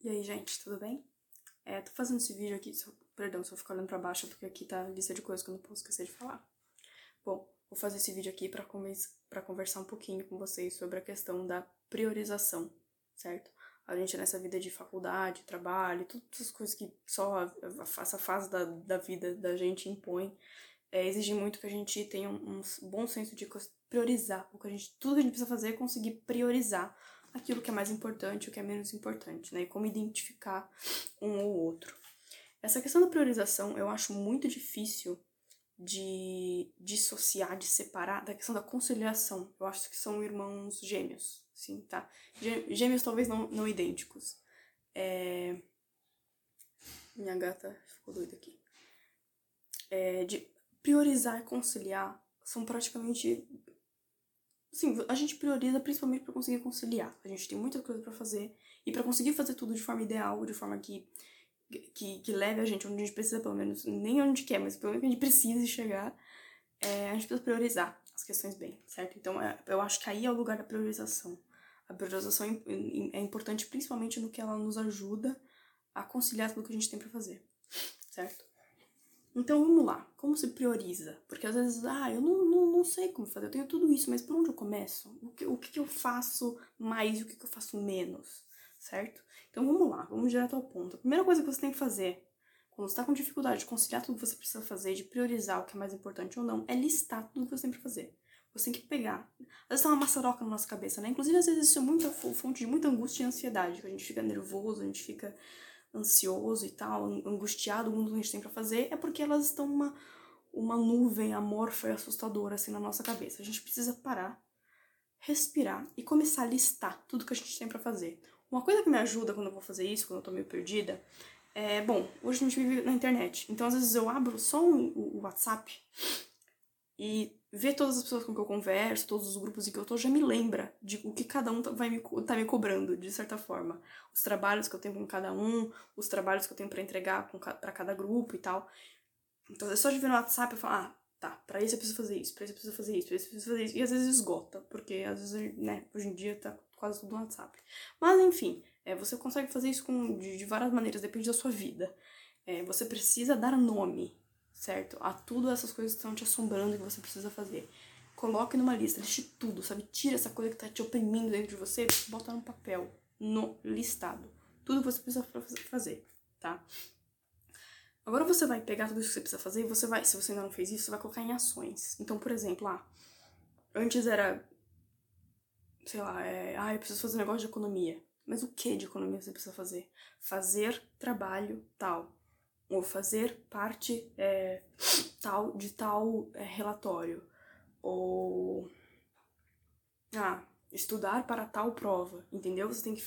E aí, gente, tudo bem? É, tô fazendo esse vídeo aqui, só, perdão se eu ficar olhando pra baixo, porque aqui tá a lista de coisas que eu não posso esquecer de falar. Bom, vou fazer esse vídeo aqui pra, pra conversar um pouquinho com vocês sobre a questão da priorização, certo? A gente nessa vida de faculdade, trabalho, todas essas coisas que só a, a, essa fase da, da vida da gente impõe, é, exige muito que a gente tenha um, um bom senso de priorizar. O que a gente, tudo que a gente precisa fazer é conseguir priorizar aquilo que é mais importante, o que é menos importante, né? E como identificar um ou outro. Essa questão da priorização eu acho muito difícil de dissociar, de separar da questão da conciliação. Eu acho que são irmãos gêmeos, sim, tá? Gêmeos talvez não, não idênticos. É... Minha gata ficou doida aqui. É, de priorizar e conciliar são praticamente Sim, a gente prioriza principalmente para conseguir conciliar. A gente tem muita coisa para fazer e para conseguir fazer tudo de forma ideal, de forma que, que, que leve a gente onde a gente precisa, pelo menos, nem onde quer, mas pelo menos a gente precisa chegar, é, a gente precisa priorizar as questões bem, certo? Então, é, eu acho que aí é o lugar da priorização. A priorização é, é importante principalmente no que ela nos ajuda a conciliar tudo que a gente tem para fazer, certo? Então vamos lá, como se prioriza? Porque às vezes, ah, eu não, não, sei como fazer, eu tenho tudo isso, mas por onde eu começo? O que, o que eu faço mais e o que eu faço menos, certo? Então vamos lá, vamos direto ao ponto. A primeira coisa que você tem que fazer, quando você está com dificuldade de conciliar tudo que você precisa fazer, de priorizar o que é mais importante ou não, é listar tudo que você tem pra fazer. Você tem que pegar. Às vezes tá uma maçaroca na nossa cabeça, né? Inclusive, às vezes isso é muita fonte de muita angústia e ansiedade, que a gente fica nervoso, a gente fica ansioso e tal, angustiado, o mundo que a gente tem pra fazer, é porque elas estão uma, uma nuvem amorfa e assustadora assim na nossa cabeça. A gente precisa parar, respirar e começar a listar tudo que a gente tem para fazer. Uma coisa que me ajuda quando eu vou fazer isso, quando eu tô meio perdida, é, bom, hoje a gente vive na internet, então às vezes eu abro só o, o WhatsApp e ver todas as pessoas com que eu converso, todos os grupos em que eu tô, já me lembra de o que cada um tá, vai me, tá me cobrando, de certa forma. Os trabalhos que eu tenho com cada um, os trabalhos que eu tenho para entregar para cada grupo e tal. Então é só de ver no WhatsApp e falar, ah, tá, pra isso eu preciso fazer isso, pra isso eu preciso fazer isso, pra isso eu preciso fazer isso. E às vezes esgota, porque às vezes, né, hoje em dia tá quase tudo no WhatsApp. Mas enfim, é, você consegue fazer isso com, de, de várias maneiras, depende da sua vida. É, você precisa dar nome certo? A tudo essas coisas que estão te assombrando que você precisa fazer. Coloque numa lista, liste tudo, sabe? Tira essa coisa que tá te oprimindo dentro de você, bota no papel, no listado. Tudo que você precisa fazer, tá? Agora você vai pegar tudo isso que você precisa fazer e você vai, se você ainda não fez isso, você vai colocar em ações. Então, por exemplo, ah, antes era, sei lá, é, ah, eu preciso fazer um negócio de economia. Mas o que de economia você precisa fazer? Fazer trabalho tal ou fazer parte é, tal de tal é, relatório, ou ah, estudar para tal prova, entendeu? Você tem que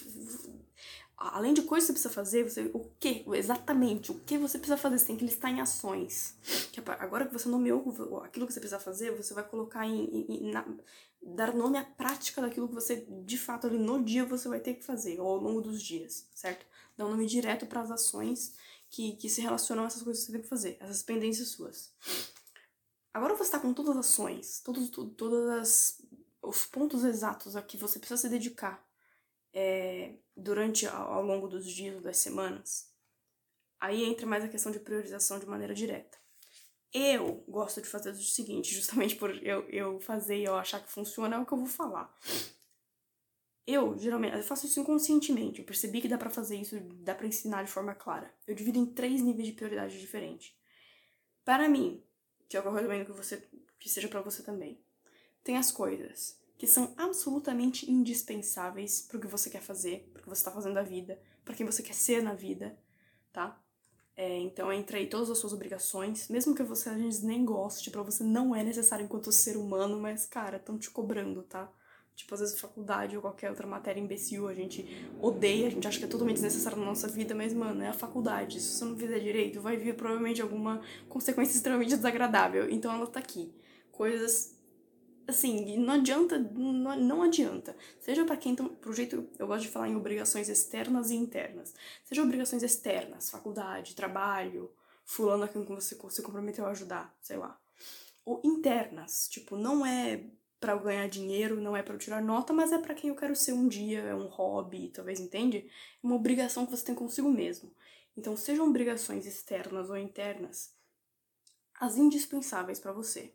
além de coisas que você precisa fazer, você o que exatamente o que você precisa fazer, você tem que listar em ações. Que agora que você nomeou aquilo que você precisa fazer, você vai colocar em, em na, dar nome à prática daquilo que você de fato ali no dia você vai ter que fazer ou ao longo dos dias, certo? Dá um nome direto para as ações que, que se relacionam a essas coisas que você tem que fazer, essas pendências suas. Agora você está com todas as ações, todos, todas as, os pontos exatos a que você precisa se dedicar é, durante ao, longo dos dias, das semanas. Aí entra mais a questão de priorização de maneira direta. Eu gosto de fazer o seguinte, justamente por eu, eu fazer e eu achar que funciona, é o que eu vou falar. Eu, geralmente, eu faço isso inconscientemente. Eu percebi que dá para fazer isso, dá para ensinar de forma clara. Eu divido em três níveis de prioridade diferentes. Para mim, que é o que eu recomendo que você que seja para você também. Tem as coisas que são absolutamente indispensáveis para o que você quer fazer, para o que você está fazendo da vida, para quem você quer ser na vida, tá? É, então entra aí todas as suas obrigações, mesmo que você às vezes nem goste, para você não é necessário enquanto ser humano, mas cara, estão te cobrando, tá? Tipo, às vezes faculdade ou qualquer outra matéria imbecil, a gente odeia, a gente acha que é totalmente desnecessário na nossa vida, mas, mano, é a faculdade. Se você não fizer direito, vai vir provavelmente alguma consequência extremamente desagradável. Então ela tá aqui. Coisas assim, não adianta, não, não adianta. Seja para quem, pro jeito, eu gosto de falar em obrigações externas e internas. Seja obrigações externas, faculdade, trabalho, fulano a quem você se comprometeu a ajudar, sei lá. Ou internas, tipo, não é para eu ganhar dinheiro, não é para eu tirar nota, mas é para quem eu quero ser um dia, é um hobby, talvez entende? Uma obrigação que você tem consigo mesmo. Então, sejam obrigações externas ou internas, as indispensáveis para você.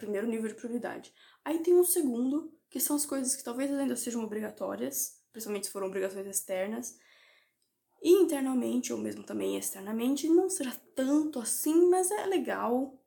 Primeiro nível de prioridade. Aí tem um segundo, que são as coisas que talvez ainda sejam obrigatórias, principalmente se foram obrigações externas, e internamente, ou mesmo também externamente, não será tanto assim, mas é legal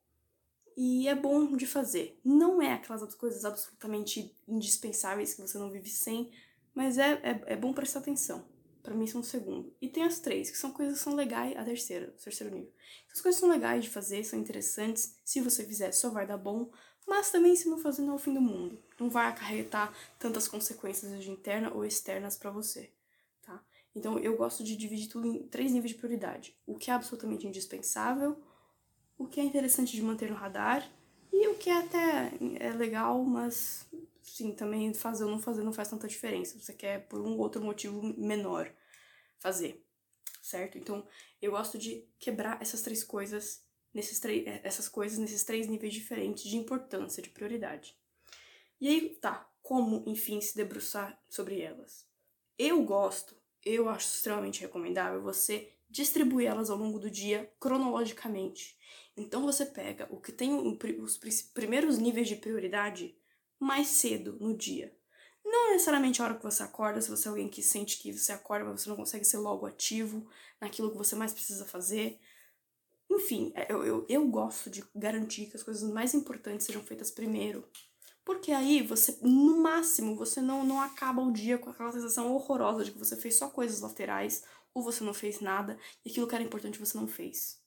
e é bom de fazer. Não é aquelas coisas absolutamente indispensáveis que você não vive sem, mas é, é, é bom prestar atenção. Para mim, são o segundo. E tem as três, que são coisas que são legais, a terceira, o terceiro nível. As coisas são legais de fazer, são interessantes. Se você fizer, só vai dar bom. Mas também, se não fazer, não é o fim do mundo. Não vai acarretar tantas consequências de interna ou externas para você. Tá? Então, eu gosto de dividir tudo em três níveis de prioridade: o que é absolutamente indispensável, o que é interessante de manter no radar e o que é até é legal, mas sim, também fazer ou não fazer não faz tanta diferença. Você quer por um ou outro motivo menor fazer, certo? Então, eu gosto de quebrar essas três coisas nesses três essas coisas nesses três níveis diferentes de importância, de prioridade. E aí, tá, como, enfim, se debruçar sobre elas? Eu gosto, eu acho extremamente recomendável você distribuir elas ao longo do dia cronologicamente. Então você pega o que tem os primeiros níveis de prioridade mais cedo no dia. Não necessariamente a hora que você acorda, se você é alguém que sente que você acorda, mas você não consegue ser logo ativo naquilo que você mais precisa fazer. Enfim, é, eu, eu, eu gosto de garantir que as coisas mais importantes sejam feitas primeiro. Porque aí você, no máximo, você não, não acaba o dia com aquela sensação horrorosa de que você fez só coisas laterais ou você não fez nada e aquilo que era importante você não fez.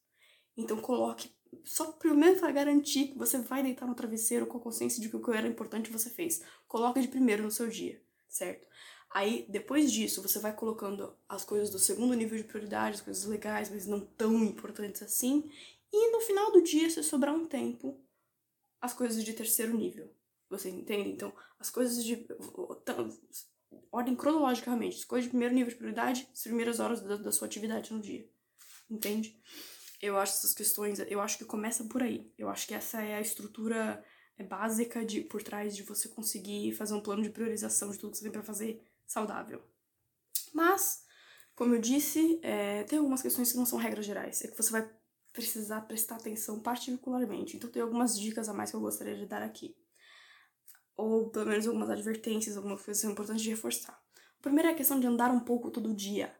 Então coloque só primeiro para garantir que você vai deitar no travesseiro com a consciência de que o que era importante você fez. Coloque de primeiro no seu dia, certo? Aí, depois disso, você vai colocando as coisas do segundo nível de prioridade, as coisas legais, mas não tão importantes assim. E no final do dia, se sobrar um tempo, as coisas de terceiro nível. Você entende? Então, as coisas de. Ordem cronologicamente. As coisas de primeiro nível de prioridade, as primeiras horas da, da sua atividade no dia. Entende? Eu acho essas questões, eu acho que começa por aí. Eu acho que essa é a estrutura é, básica de por trás de você conseguir fazer um plano de priorização de tudo que você tem para fazer saudável. Mas, como eu disse, é, tem algumas questões que não são regras gerais, é que você vai precisar prestar atenção particularmente. Então, tem algumas dicas a mais que eu gostaria de dar aqui. Ou pelo menos algumas advertências, algumas coisas importantes de reforçar. A primeira é a questão de andar um pouco todo dia.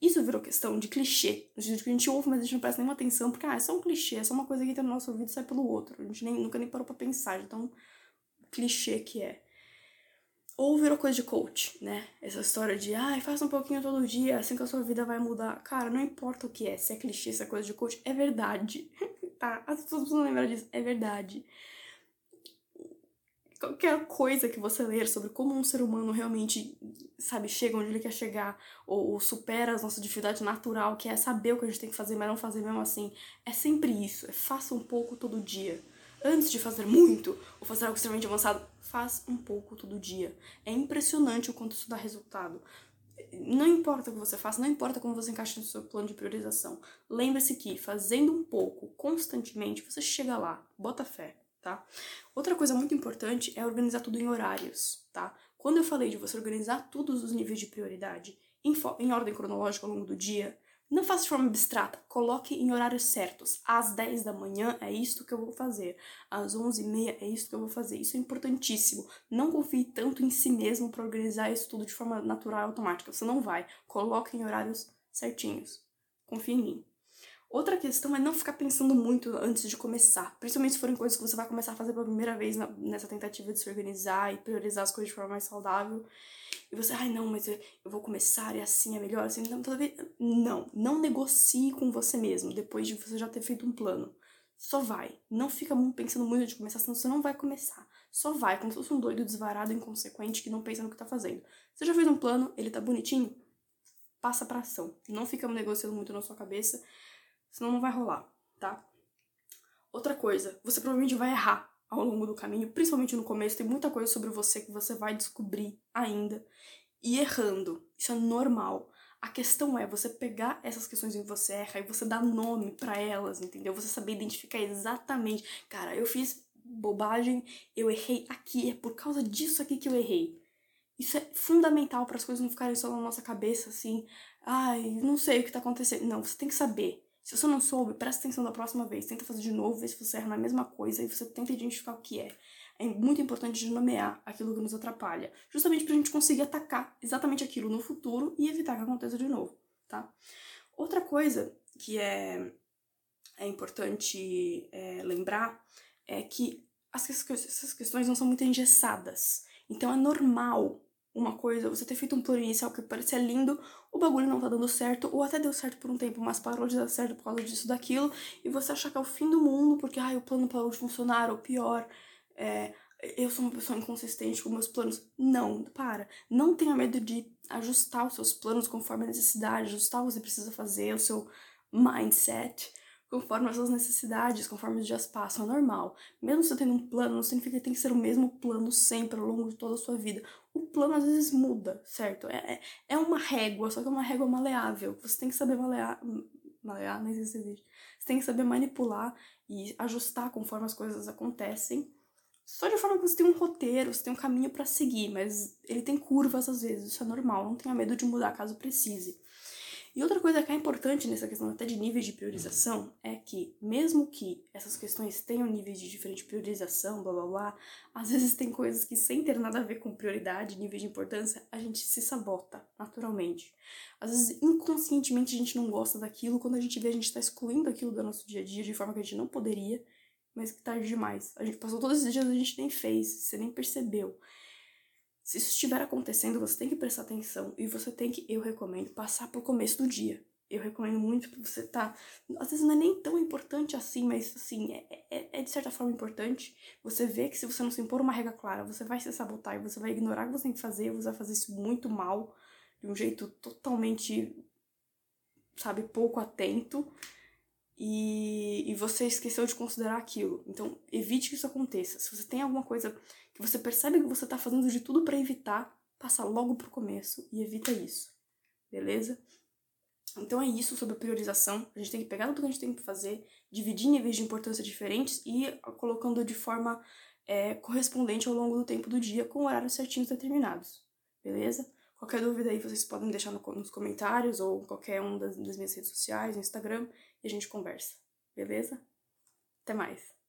Isso virou questão de clichê, sentido que a gente ouve, mas a gente não presta nenhuma atenção, porque ah, é só um clichê, é só uma coisa que entra no nosso ouvido e sai pelo outro. A gente nem, nunca nem parou pra pensar, então clichê que é. Ou virou coisa de coach, né? Essa história de, ai, ah, faça um pouquinho todo dia, assim que a sua vida vai mudar. Cara, não importa o que é, se é clichê, se é coisa de coach, é verdade. tá? As pessoas precisam lembrar disso, é verdade qualquer coisa que você ler sobre como um ser humano realmente, sabe, chega onde ele quer chegar, ou, ou, supera as nossas dificuldades natural, que é saber o que a gente tem que fazer, mas não fazer mesmo assim, é sempre isso, é faça um pouco todo dia. Antes de fazer muito, ou fazer algo extremamente avançado, faz um pouco todo dia. É impressionante o quanto isso dá resultado. Não importa o que você faça, não importa como você encaixa no seu plano de priorização. Lembre-se que fazendo um pouco constantemente, você chega lá. Bota fé tá? Outra coisa muito importante é organizar tudo em horários, tá? Quando eu falei de você organizar todos os níveis de prioridade em, em ordem cronológica ao longo do dia, não faça de forma abstrata, coloque em horários certos. Às 10 da manhã é isto que eu vou fazer, às 11 e meia é isso que eu vou fazer. Isso é importantíssimo. Não confie tanto em si mesmo para organizar isso tudo de forma natural e automática. Você não vai. Coloque em horários certinhos. Confie em mim. Outra questão é não ficar pensando muito antes de começar, principalmente se forem coisas que você vai começar a fazer pela primeira vez na, nessa tentativa de se organizar e priorizar as coisas de forma mais saudável. E você, ai não, mas eu, eu vou toda e assim é melhor, assim, não, talvez. Não, não negocie com você mesmo depois de você já ter feito um plano. Só vai. Não fica pensando muito antes de começar, senão você não vai começar. Só vai, como se fosse um doido desvarado, inconsequente, que não pensa no que tá fazendo. Você já fez um plano, ele tá bonitinho? Passa pra ação. Não fica negociando muito na sua cabeça senão não vai rolar, tá? Outra coisa, você provavelmente vai errar ao longo do caminho, principalmente no começo, tem muita coisa sobre você que você vai descobrir ainda e errando. Isso é normal. A questão é você pegar essas questões em que você erra e você dar nome para elas, entendeu? Você saber identificar exatamente. Cara, eu fiz bobagem, eu errei aqui, é por causa disso aqui que eu errei. Isso é fundamental para as coisas não ficarem só na nossa cabeça assim, ai, não sei o que tá acontecendo. Não, você tem que saber. Se você não soube, presta atenção da próxima vez, tenta fazer de novo, ver se você erra na mesma coisa e você tenta identificar o que é. É muito importante de nomear aquilo que nos atrapalha, justamente para a gente conseguir atacar exatamente aquilo no futuro e evitar que aconteça de novo, tá? Outra coisa que é, é importante é, lembrar é que as, essas questões não são muito engessadas. Então é normal uma coisa, você ter feito um plano inicial que parecia lindo, o bagulho não tá dando certo, ou até deu certo por um tempo, mas parou de dar certo por causa disso, daquilo, e você achar que é o fim do mundo porque, ai, o plano parou de funcionar, ou pior, é, eu sou uma pessoa inconsistente com meus planos. Não, para. Não tenha medo de ajustar os seus planos conforme a necessidade, ajustar o que você precisa fazer, o seu mindset conforme as suas necessidades, conforme os dias passam, é normal. Mesmo você tendo um plano, não significa que tem que ser o mesmo plano sempre ao longo de toda a sua vida. O plano às vezes muda, certo? É, é, é uma régua, só que é uma régua maleável. Você tem que saber malear. Malear, nem existe. Você tem que saber manipular e ajustar conforme as coisas acontecem. Só de forma que você tem um roteiro, você tem um caminho para seguir, mas ele tem curvas às vezes, isso é normal, não tenha medo de mudar caso precise. E outra coisa que é importante nessa questão até de níveis de priorização é que, mesmo que essas questões tenham níveis de diferente priorização, blá blá blá, às vezes tem coisas que, sem ter nada a ver com prioridade, níveis de importância, a gente se sabota naturalmente. Às vezes, inconscientemente, a gente não gosta daquilo, quando a gente vê, a gente está excluindo aquilo do nosso dia a dia de forma que a gente não poderia, mas que tarde demais. A gente passou todos esses dias a gente nem fez, você nem percebeu. Se isso estiver acontecendo, você tem que prestar atenção e você tem que, eu recomendo, passar pro começo do dia. Eu recomendo muito que você tá. Às vezes não é nem tão importante assim, mas assim, é, é, é de certa forma importante. Você vê que se você não se impor uma regra clara, você vai se sabotar e você vai ignorar o que você tem que fazer, você vai fazer isso muito mal, de um jeito totalmente, sabe, pouco atento. E, e você esqueceu de considerar aquilo. Então, evite que isso aconteça. Se você tem alguma coisa que você percebe que você tá fazendo de tudo para evitar, passa logo pro começo e evita isso. Beleza? Então é isso sobre priorização. A gente tem que pegar tudo que a gente tem que fazer, dividir níveis de importância diferentes e ir colocando de forma é, correspondente ao longo do tempo do dia, com horários certinhos determinados. Beleza? Qualquer dúvida aí vocês podem deixar no, nos comentários ou qualquer um das, das minhas redes sociais, no Instagram, e a gente conversa. Beleza? Até mais!